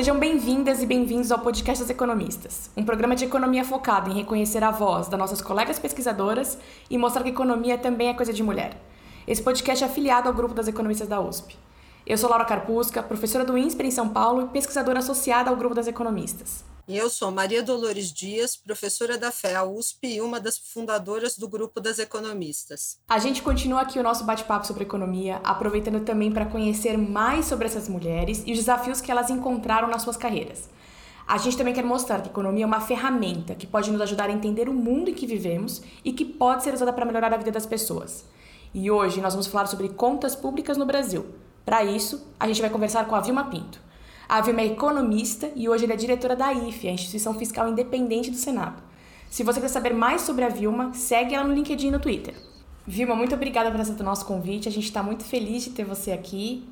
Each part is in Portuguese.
Sejam bem-vindas e bem-vindos ao Podcast das Economistas, um programa de economia focado em reconhecer a voz das nossas colegas pesquisadoras e mostrar que economia também é coisa de mulher. Esse podcast é afiliado ao grupo das economistas da USP. Eu sou Laura Carpusca, professora do INSPER em São Paulo e pesquisadora associada ao grupo das economistas. E eu sou Maria Dolores Dias, professora da FEA USP e uma das fundadoras do grupo das economistas. A gente continua aqui o nosso bate-papo sobre economia, aproveitando também para conhecer mais sobre essas mulheres e os desafios que elas encontraram nas suas carreiras. A gente também quer mostrar que a economia é uma ferramenta que pode nos ajudar a entender o mundo em que vivemos e que pode ser usada para melhorar a vida das pessoas. E hoje nós vamos falar sobre contas públicas no Brasil. Para isso, a gente vai conversar com a Vilma Pinto. A Vilma é economista e hoje ela é diretora da IFE, a Instituição Fiscal Independente do Senado. Se você quer saber mais sobre a Vilma, segue ela no LinkedIn e no Twitter. Vilma, muito obrigada por aceitar o nosso convite. A gente está muito feliz de ter você aqui.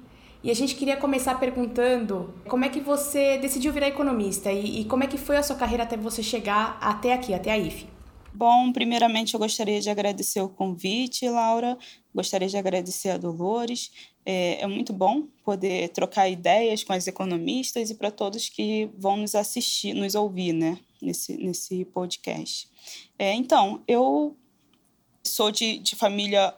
E a gente queria começar perguntando como é que você decidiu virar economista e, e como é que foi a sua carreira até você chegar até aqui, até a IFE. Bom, primeiramente eu gostaria de agradecer o convite, Laura. Gostaria de agradecer a Dolores. É, é muito bom poder trocar ideias com as economistas e para todos que vão nos assistir, nos ouvir, né, nesse, nesse podcast. É, então, eu sou de, de família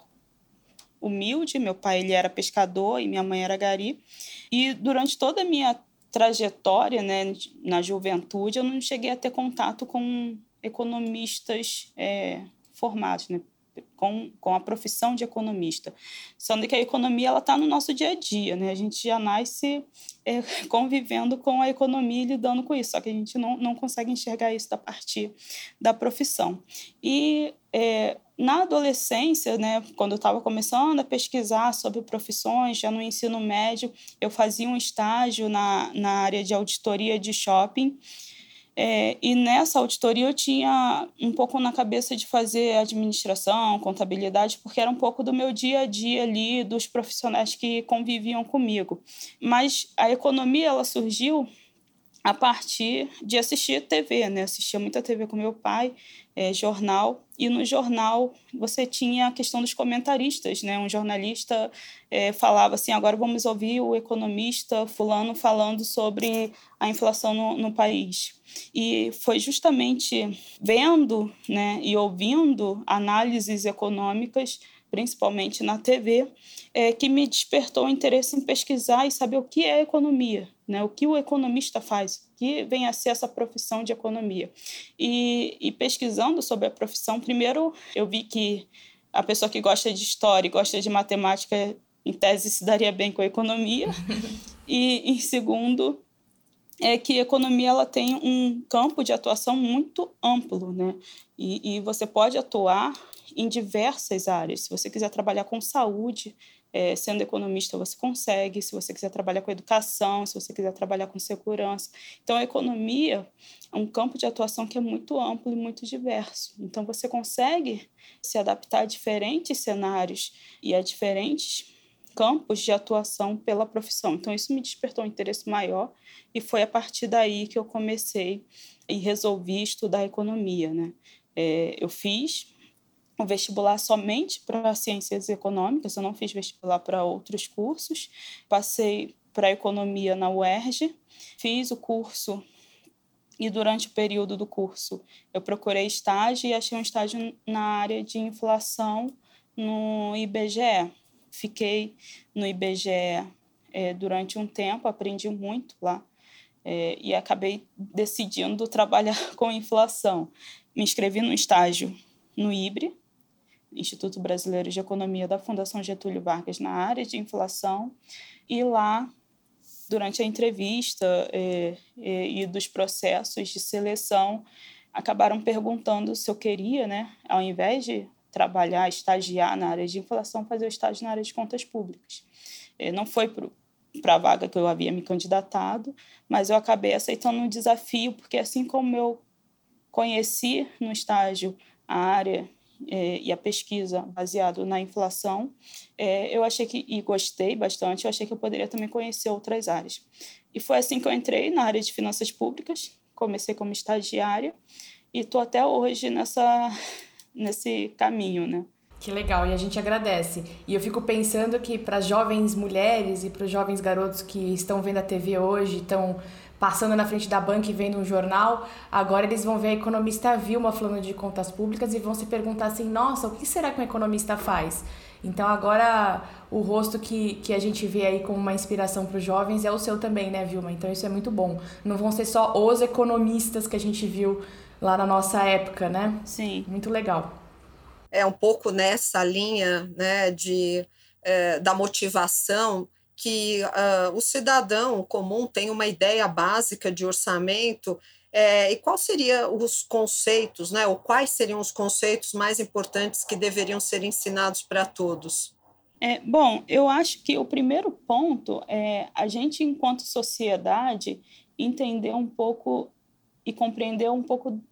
humilde, meu pai ele era pescador e minha mãe era gari. E durante toda a minha trajetória, né, na juventude, eu não cheguei a ter contato com economistas é, formados, né, com, com a profissão de economista. Sendo que a economia ela está no nosso dia a dia, né? A gente já nasce é, convivendo com a economia e lidando com isso, só que a gente não, não consegue enxergar isso a partir da profissão. E é, na adolescência, né, quando eu estava começando a pesquisar sobre profissões, já no ensino médio, eu fazia um estágio na, na área de auditoria de shopping. É, e nessa auditoria eu tinha um pouco na cabeça de fazer administração, contabilidade, porque era um pouco do meu dia a dia ali, dos profissionais que conviviam comigo. Mas a economia ela surgiu a partir de assistir TV, né? Assistia muita TV com meu pai, é, jornal, e no jornal você tinha a questão dos comentaristas, né? Um jornalista é, falava assim: agora vamos ouvir o economista Fulano falando sobre a inflação no, no país. E foi justamente vendo né, e ouvindo análises econômicas principalmente na TV, é, que me despertou o interesse em pesquisar e saber o que é economia, né? o que o economista faz, o que vem a ser essa profissão de economia. E, e pesquisando sobre a profissão, primeiro eu vi que a pessoa que gosta de história e gosta de matemática, em tese, se daria bem com a economia. e, em segundo, é que a economia ela tem um campo de atuação muito amplo, né? E, e você pode atuar em diversas áreas. Se você quiser trabalhar com saúde, é, sendo economista, você consegue. Se você quiser trabalhar com educação, se você quiser trabalhar com segurança. Então, a economia é um campo de atuação que é muito amplo e muito diverso. Então, você consegue se adaptar a diferentes cenários e a diferentes campos de atuação pela profissão. Então, isso me despertou um interesse maior e foi a partir daí que eu comecei e resolvi estudar economia. Né? É, eu fiz um vestibular somente para ciências econômicas, eu não fiz vestibular para outros cursos. Passei para economia na UERJ, fiz o curso e durante o período do curso eu procurei estágio e achei um estágio na área de inflação no IBGE. Fiquei no IBGE é, durante um tempo, aprendi muito lá é, e acabei decidindo trabalhar com inflação. Me inscrevi no estágio no IBRE, Instituto Brasileiro de Economia da Fundação Getúlio Vargas na área de inflação e lá durante a entrevista é, é, e dos processos de seleção acabaram perguntando se eu queria, né, ao invés de trabalhar, estagiar na área de inflação, fazer o estágio na área de contas públicas. É, não foi para a vaga que eu havia me candidatado, mas eu acabei aceitando um desafio, porque assim como eu conheci no estágio a área é, e a pesquisa baseado na inflação, é, eu achei que, e gostei bastante, eu achei que eu poderia também conhecer outras áreas. E foi assim que eu entrei na área de finanças públicas, comecei como estagiária e estou até hoje nessa, nesse caminho, né? Que legal, e a gente agradece. E eu fico pensando que para jovens mulheres e para os jovens garotos que estão vendo a TV hoje, estão passando na frente da banca e vendo um jornal, agora eles vão ver a economista Vilma falando de contas públicas e vão se perguntar assim: nossa, o que será que um economista faz? Então agora o rosto que, que a gente vê aí como uma inspiração para os jovens é o seu também, né, Vilma? Então isso é muito bom. Não vão ser só os economistas que a gente viu lá na nossa época, né? Sim. Muito legal. É um pouco nessa linha né, de, é, da motivação que uh, o cidadão comum tem uma ideia básica de orçamento é, e quais seriam os conceitos, né, ou quais seriam os conceitos mais importantes que deveriam ser ensinados para todos? É, bom, eu acho que o primeiro ponto é a gente, enquanto sociedade, entender um pouco e compreender um pouco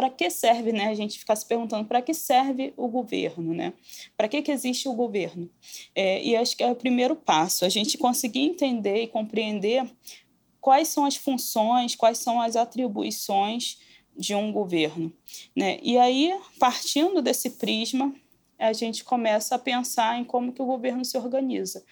para que serve, né? A gente ficar se perguntando para que serve o governo, né? Para que, que existe o governo? É, e acho que é o primeiro passo, a gente conseguir entender e compreender quais são as funções, quais são as atribuições de um governo, né? E aí, partindo desse prisma, a gente começa a pensar em como que o governo se organiza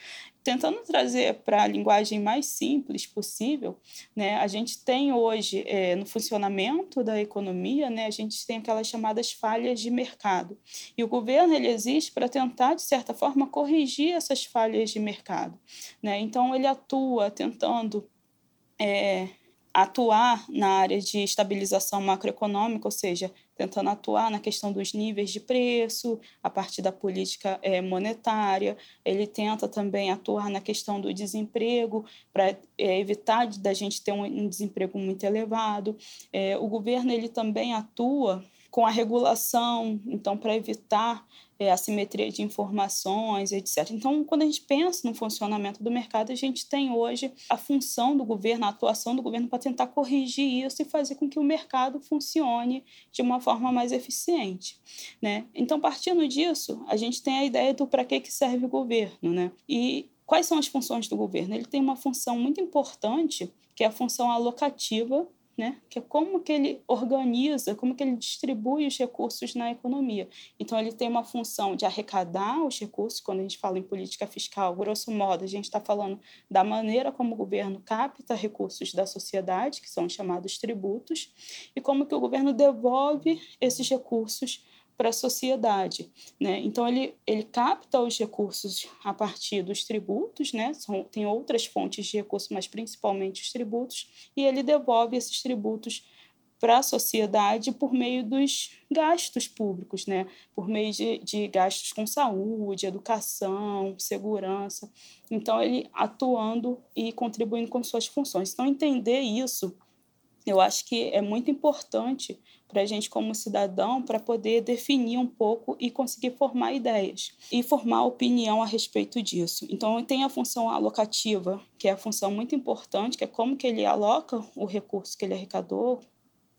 tentando trazer para a linguagem mais simples possível, né, a gente tem hoje é, no funcionamento da economia, né, a gente tem aquelas chamadas falhas de mercado. E o governo ele existe para tentar, de certa forma, corrigir essas falhas de mercado. Né? Então, ele atua tentando é, atuar na área de estabilização macroeconômica, ou seja, tentando atuar na questão dos níveis de preço, a partir da política é, monetária. Ele tenta também atuar na questão do desemprego, para é, evitar da gente ter um, um desemprego muito elevado. É, o governo ele também atua com a regulação, então, para evitar é, assimetria de informações, etc. Então, quando a gente pensa no funcionamento do mercado, a gente tem hoje a função do governo, a atuação do governo para tentar corrigir isso e fazer com que o mercado funcione de uma forma mais eficiente. Né? Então, partindo disso, a gente tem a ideia do para que, que serve o governo. Né? E quais são as funções do governo? Ele tem uma função muito importante, que é a função alocativa né? que é como que ele organiza, como que ele distribui os recursos na economia. Então, ele tem uma função de arrecadar os recursos, quando a gente fala em política fiscal, grosso modo, a gente está falando da maneira como o governo capta recursos da sociedade, que são chamados tributos, e como que o governo devolve esses recursos para a sociedade. Né? Então, ele, ele capta os recursos a partir dos tributos, né? São, tem outras fontes de recursos, mas principalmente os tributos, e ele devolve esses tributos para a sociedade por meio dos gastos públicos, né? por meio de, de gastos com saúde, educação, segurança. Então, ele atuando e contribuindo com suas funções. Então, entender isso, eu acho que é muito importante para a gente como cidadão para poder definir um pouco e conseguir formar ideias e formar opinião a respeito disso. Então tem a função alocativa, que é a função muito importante, que é como que ele aloca o recurso que ele arrecadou,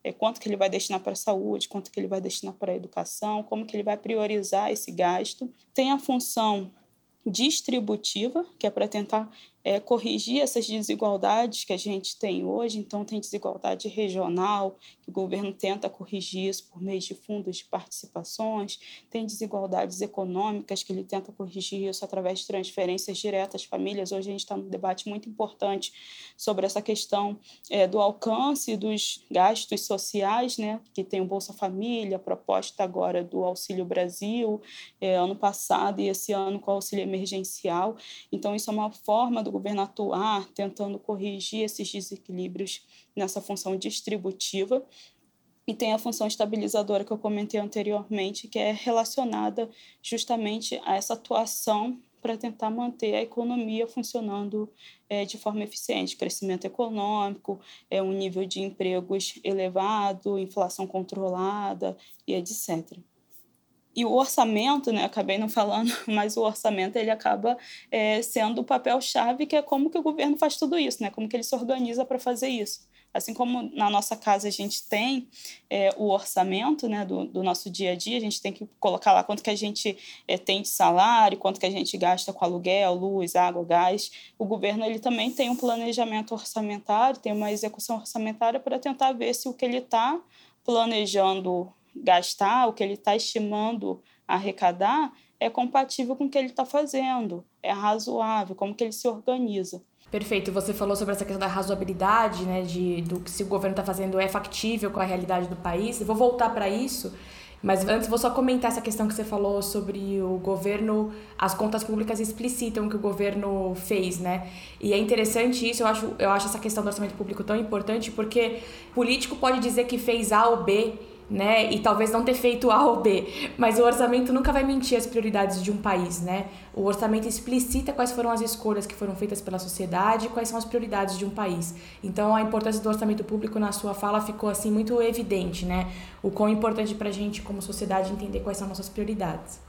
é quanto que ele vai destinar para a saúde, quanto que ele vai destinar para a educação, como que ele vai priorizar esse gasto. Tem a função distributiva, que é para tentar é, corrigir essas desigualdades que a gente tem hoje. Então, tem desigualdade regional, que o governo tenta corrigir isso por meio de fundos de participações, tem desigualdades econômicas, que ele tenta corrigir isso através de transferências diretas às famílias. Hoje a gente está num debate muito importante sobre essa questão é, do alcance dos gastos sociais, né, que tem o Bolsa Família, a proposta agora do Auxílio Brasil, é, ano passado e esse ano com o auxílio emergencial. Então, isso é uma forma do governo atuar tentando corrigir esses desequilíbrios nessa função distributiva. E tem a função estabilizadora que eu comentei anteriormente, que é relacionada justamente a essa atuação para tentar manter a economia funcionando é, de forma eficiente, crescimento econômico, é, um nível de empregos elevado, inflação controlada e etc. E o orçamento, né, acabei não falando, mas o orçamento ele acaba é, sendo o papel-chave, que é como que o governo faz tudo isso, né, como que ele se organiza para fazer isso. Assim como na nossa casa a gente tem é, o orçamento né, do, do, nosso dia a dia, a gente tem que colocar lá quanto que a gente é, tem de salário, quanto que a gente gasta com aluguel, luz, água, gás. O governo ele também tem um planejamento orçamentário, tem uma execução orçamentária para tentar ver se o que ele está planejando gastar, o que ele está estimando arrecadar é compatível com o que ele está fazendo, é razoável, como que ele se organiza. Perfeito. Você falou sobre essa questão da razoabilidade, né, de do que se o governo está fazendo é factível com a realidade do país. Eu vou voltar para isso, mas antes vou só comentar essa questão que você falou sobre o governo, as contas públicas explicitam o que o governo fez, né? E é interessante isso, eu acho, eu acho essa questão do orçamento público tão importante porque político pode dizer que fez A ou B né? E talvez não ter feito A ou B, mas o orçamento nunca vai mentir as prioridades de um país, né? O orçamento explicita quais foram as escolhas que foram feitas pela sociedade e quais são as prioridades de um país. Então a importância do orçamento público na sua fala ficou assim muito evidente, né? O quão importante para a gente como sociedade entender quais são nossas prioridades.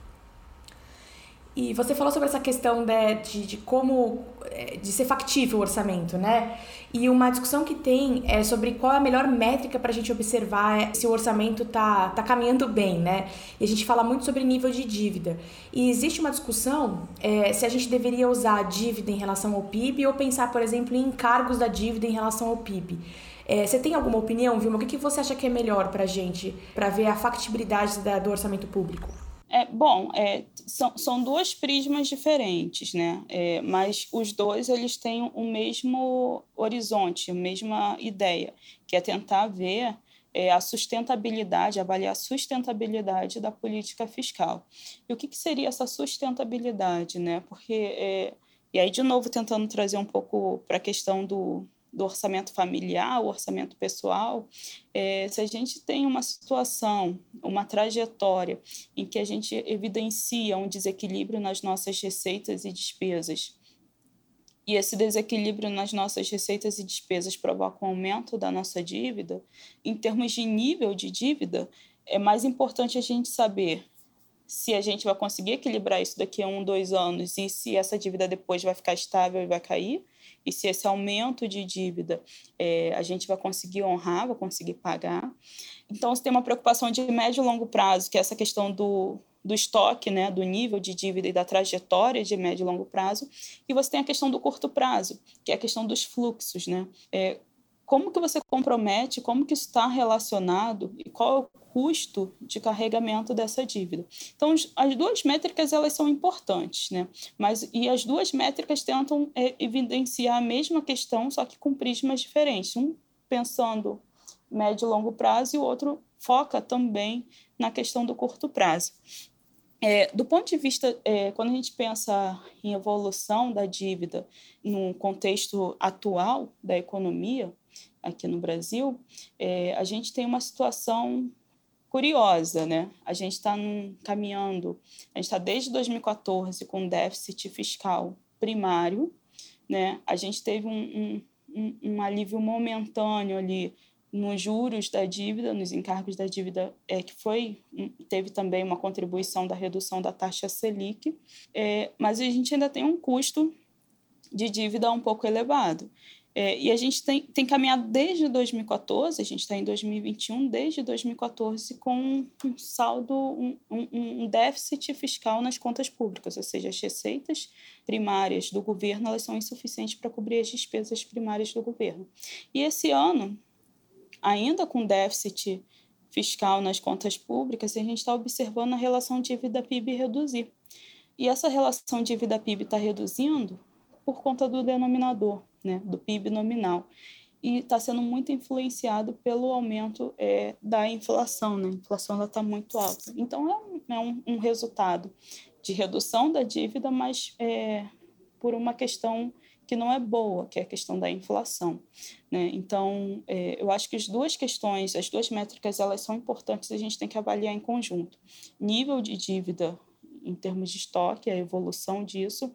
E você falou sobre essa questão de, de, de, como é, de ser factível o orçamento, né? E uma discussão que tem é sobre qual é a melhor métrica para a gente observar se o orçamento tá, tá caminhando bem, né? E a gente fala muito sobre nível de dívida. E existe uma discussão é, se a gente deveria usar a dívida em relação ao PIB ou pensar, por exemplo, em encargos da dívida em relação ao PIB. É, você tem alguma opinião, Vilma? O que, que você acha que é melhor para a gente, para ver a factibilidade da, do orçamento público? É, bom, é, são, são duas prismas diferentes, né? É, mas os dois eles têm o mesmo horizonte, a mesma ideia, que é tentar ver é, a sustentabilidade, avaliar a sustentabilidade da política fiscal. E o que, que seria essa sustentabilidade, né? Porque, é, e aí, de novo, tentando trazer um pouco para a questão do, do orçamento familiar, o orçamento pessoal, é, se a gente tem uma situação, uma trajetória em que a gente evidencia um desequilíbrio nas nossas receitas e despesas, e esse desequilíbrio nas nossas receitas e despesas provoca um aumento da nossa dívida, em termos de nível de dívida, é mais importante a gente saber se a gente vai conseguir equilibrar isso daqui a um, dois anos e se essa dívida depois vai ficar estável e vai cair, e se esse aumento de dívida é, a gente vai conseguir honrar, vai conseguir pagar. Então, você tem uma preocupação de médio e longo prazo, que é essa questão do, do estoque, né, do nível de dívida e da trajetória de médio e longo prazo, e você tem a questão do curto prazo, que é a questão dos fluxos, né? É, como que você compromete, como que está relacionado e qual é o custo de carregamento dessa dívida. Então, as duas métricas elas são importantes, né? Mas e as duas métricas tentam é, evidenciar a mesma questão, só que com prismas diferentes. Um pensando médio e longo prazo e o outro foca também na questão do curto prazo. É, do ponto de vista, é, quando a gente pensa em evolução da dívida no contexto atual da economia, aqui no Brasil, é, a gente tem uma situação curiosa, né? A gente está caminhando, a gente está desde 2014 com déficit fiscal primário, né? A gente teve um, um, um alívio momentâneo ali nos juros da dívida, nos encargos da dívida, é, que foi teve também uma contribuição da redução da taxa Selic, é, mas a gente ainda tem um custo de dívida um pouco elevado. É, e a gente tem, tem caminhado desde 2014, a gente está em 2021, desde 2014, com um saldo, um, um, um, déficit fiscal nas contas públicas, ou seja, as receitas primárias do governo elas são insuficientes para cobrir as despesas primárias do governo. E esse ano, ainda com déficit fiscal nas contas públicas, a gente está observando a relação dívida-PIB reduzir. E essa relação dívida-PIB está reduzindo por conta do denominador né, do PIB nominal. E está sendo muito influenciado pelo aumento é, da inflação. Né? A inflação está muito alta. Então, é, um, é um, resultado de redução da dívida, mas é, por uma questão que não é boa, que é a questão da inflação. Né? Então, é, eu acho que as duas questões, as duas métricas, elas são importantes, a gente tem que avaliar em conjunto. Nível de dívida em termos de estoque, a evolução disso,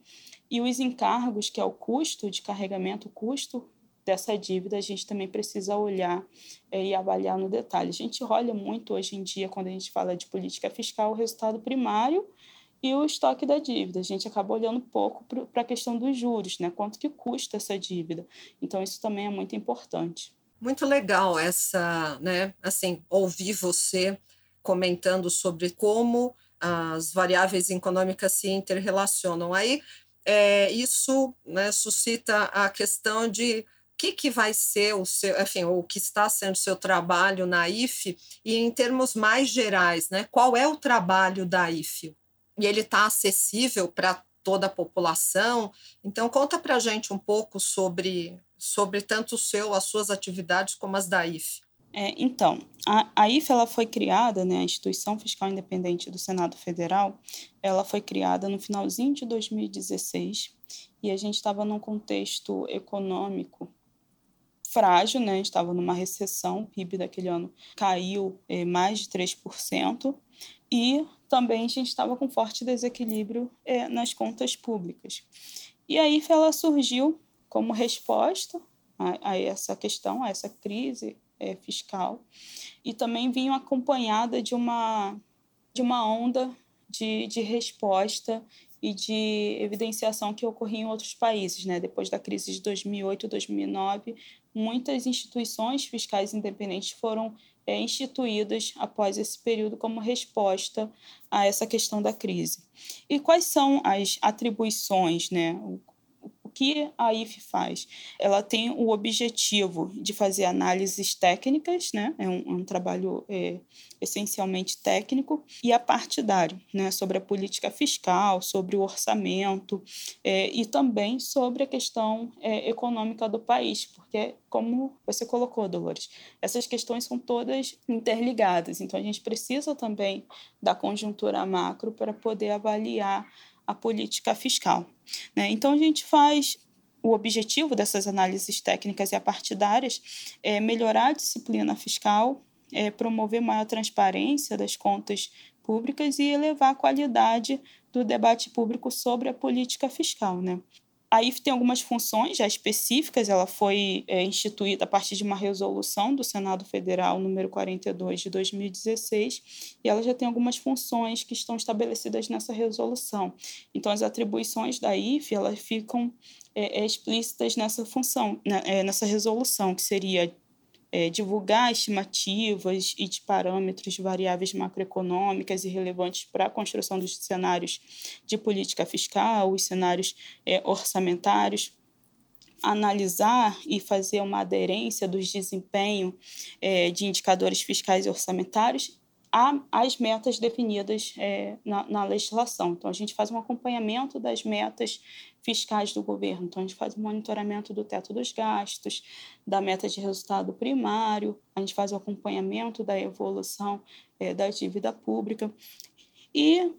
e os encargos, que é o custo de carregamento, o custo dessa dívida, a gente também precisa olhar é, e avaliar no detalhe. A gente olha muito hoje em dia, quando a gente fala de política fiscal, o resultado primário e o estoque da dívida. A gente acaba olhando pouco para a questão dos juros, né? quanto que custa essa dívida. Então, isso também é muito importante. Muito legal essa, né, assim, ouvir você comentando sobre como as variáveis econômicas se interrelacionam. Aí é, isso né, suscita a questão de que, que vai ser o seu, enfim, o que está sendo o seu trabalho na IFE e em termos mais gerais, né? Qual é o trabalho da IFE? E ele está acessível para toda a população. Então conta para a gente um pouco sobre sobre tanto o seu, as suas atividades como as da IFE. É, então, a, a IFE ela foi criada, né, a Instituição Fiscal Independente do Senado Federal, ela foi criada no finalzinho de 2016 e a gente estava num contexto econômico frágil, né? A estava numa recessão, o PIB daquele ano caiu é, mais de 3%, e também a gente estava com forte desequilíbrio é, nas contas públicas. E aí ela surgiu como resposta a, a essa questão, a essa crise é, fiscal, e também vinha acompanhada de uma, de uma onda de, de resposta e de evidenciação que ocorria em outros países. Né? Depois da crise de 2008 2009, muitas instituições fiscais independentes foram é, instituídas após esse período como resposta a essa questão da crise. E quais são as atribuições, né? Que a IFE faz? Ela tem o objetivo de fazer análises técnicas, né? é, um, é um trabalho é, essencialmente técnico, e a partidário, né? sobre a política fiscal, sobre o orçamento é, e também sobre a questão é, econômica do país, porque, como você colocou, Dolores, essas questões são todas interligadas, então a gente precisa também da conjuntura macro para poder avaliar a política fiscal. Né? Então, a gente faz o objetivo dessas análises técnicas e partidárias é melhorar a disciplina fiscal, é promover maior transparência das contas públicas e elevar a qualidade do debate público sobre a política fiscal. Né? A IF tem algumas funções já específicas, ela foi é, instituída a partir de uma resolução do Senado Federal número 42 de 2016, e ela já tem algumas funções que estão estabelecidas nessa resolução. Então, as atribuições da IF elas ficam é, é, explícitas nessa função, né, é, nessa resolução, que seria é, divulgar estimativas e de parâmetros de variáveis macroeconômicas e relevantes para a construção dos cenários de política fiscal, os cenários é, orçamentários, analisar e fazer uma aderência dos desempenhos é, de indicadores fiscais e orçamentários às metas definidas é, na, na, legislação. Então, a gente faz um acompanhamento das metas fiscais do governo. Então, a gente faz o monitoramento do teto dos gastos, da meta de resultado primário, a gente faz o acompanhamento da evolução é, da dívida pública e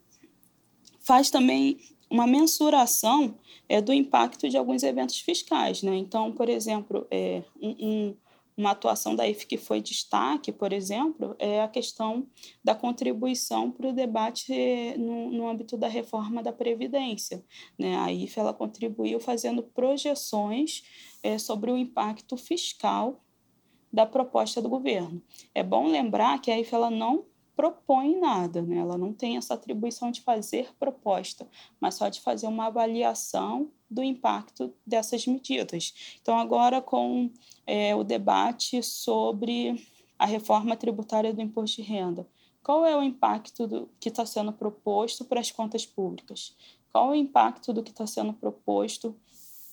faz também uma mensuração é, do impacto de alguns eventos fiscais. Né? Então, por exemplo, é, um, um uma atuação da IF que foi destaque, por exemplo, é a questão da contribuição para o debate no, no âmbito da reforma da Previdência. Né? A IF ela contribuiu fazendo projeções é, sobre o impacto fiscal da proposta do governo. É bom lembrar que a IF ela não propõe nada, né? ela não tem essa atribuição de fazer proposta, mas só de fazer uma avaliação do impacto dessas medidas. Então, agora com é, o debate sobre a reforma tributária do imposto de renda, qual é o impacto do, que está sendo proposto para as contas públicas? Qual é o impacto do que está sendo proposto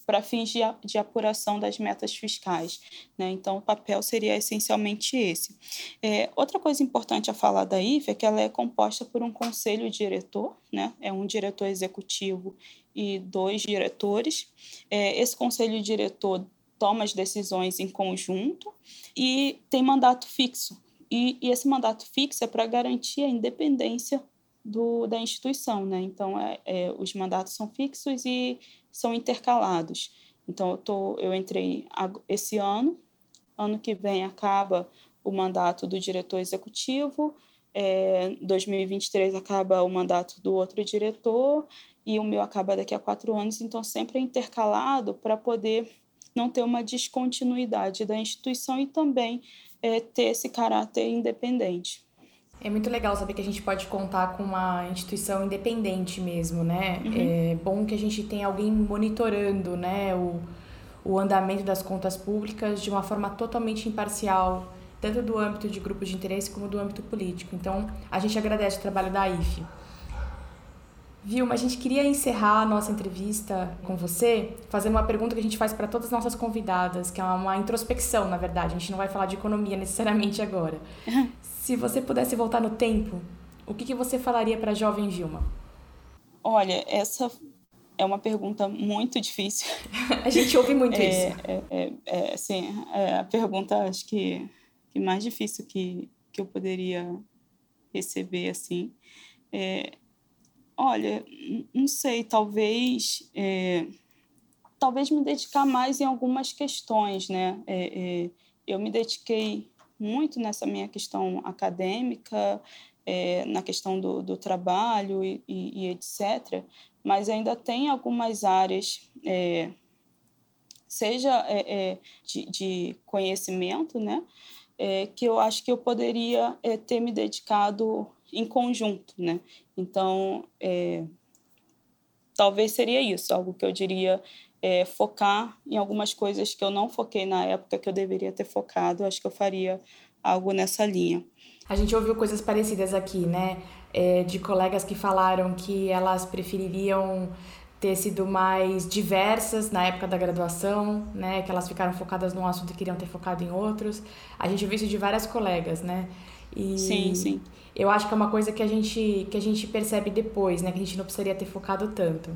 para fins de, de, apuração das metas fiscais. Né? Então, o papel seria essencialmente esse. É, outra coisa importante a falar da IFE é que ela é composta por um conselho diretor, né? é um diretor executivo e dois diretores. É, esse conselho diretor toma as decisões em conjunto e tem mandato fixo. E, e esse mandato fixo é para garantir a independência do, da instituição, né? Então, é, é, os mandatos são fixos e são intercalados. Então, eu, tô, eu entrei esse ano, ano que vem acaba o mandato do diretor executivo, é, 2023 acaba o mandato do outro diretor e o meu acaba daqui a quatro anos, então sempre é intercalado para poder não ter uma descontinuidade da instituição e também é, ter esse caráter independente. É muito legal saber que a gente pode contar com uma instituição independente mesmo, né? Uhum. É bom que a gente tenha alguém monitorando, né, o, o andamento das contas públicas de uma forma totalmente imparcial, tanto do âmbito de grupos de interesse como do âmbito político. Então, a gente agradece o trabalho da IFE. Vilma, a gente queria encerrar a nossa entrevista com você fazendo uma pergunta que a gente faz para todas as nossas convidadas, que é uma introspecção, na verdade. A gente não vai falar de economia necessariamente agora. Se você pudesse voltar no tempo, o que, que você falaria para a jovem Vilma? Olha, essa é uma pergunta muito difícil. a gente ouve muito é, isso. É, é, é, assim, é a pergunta, acho que, que mais difícil que, que eu poderia receber, assim. É, olha, não sei, talvez... É, talvez me dedicar mais em algumas questões, né? É, eu me dediquei muito nessa minha questão acadêmica, é, na questão do, do trabalho e, e, e, etc., mas ainda tem algumas áreas, é, seja é, é de, de, conhecimento, né, é, que eu acho que eu poderia é, ter me dedicado em conjunto. Né? Então, talvez seria isso, algo que eu diria é, focar em algumas coisas que eu não foquei na época que eu deveria ter focado. Acho que eu faria algo nessa linha. A gente ouviu coisas parecidas aqui, né? É, de colegas que falaram que elas prefeririam ter sido mais diversas na época da graduação, né? Que elas ficaram focadas num assunto e queriam ter focado em outros. A gente ouviu isso de várias colegas, né? E sim, sim. Eu acho que é uma coisa que a gente que a gente percebe depois, né? Que a gente não precisaria ter focado tanto.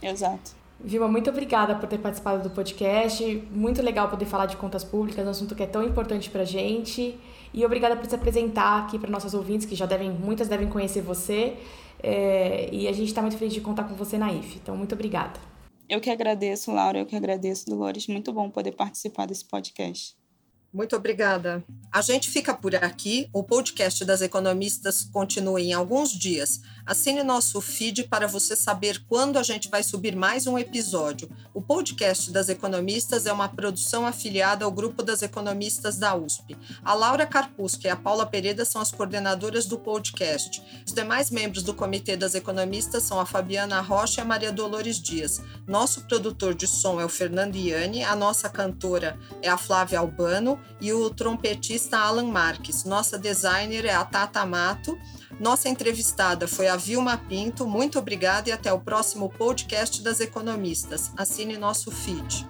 Exato. Vilma, muito obrigada por ter participado do podcast. Muito legal poder falar de contas públicas, um assunto que é tão importante para gente. E obrigada por se apresentar aqui para nossas ouvintes, que já devem, muitas devem conhecer você. É, e a gente está muito feliz de contar com você na IF. Então, muito obrigada. Eu que agradeço, Laura, eu que agradeço, Dolores. Muito bom poder participar desse podcast. Muito obrigada. A gente fica por aqui. O podcast das economistas continua em alguns dias. Assine nosso feed para você saber quando a gente vai subir mais um episódio. O podcast das economistas é uma produção afiliada ao grupo das economistas da USP. A Laura Carpusca e a Paula Pereira são as coordenadoras do podcast. Os demais membros do comitê das economistas são a Fabiana Rocha e a Maria Dolores Dias. Nosso produtor de som é o Fernando Iani, a nossa cantora é a Flávia Albano e o trompetista Alan Marques. Nossa designer é a Tata Mato. Nossa entrevistada foi a Vilma Pinto. Muito obrigada e até o próximo podcast das economistas. Assine nosso feed.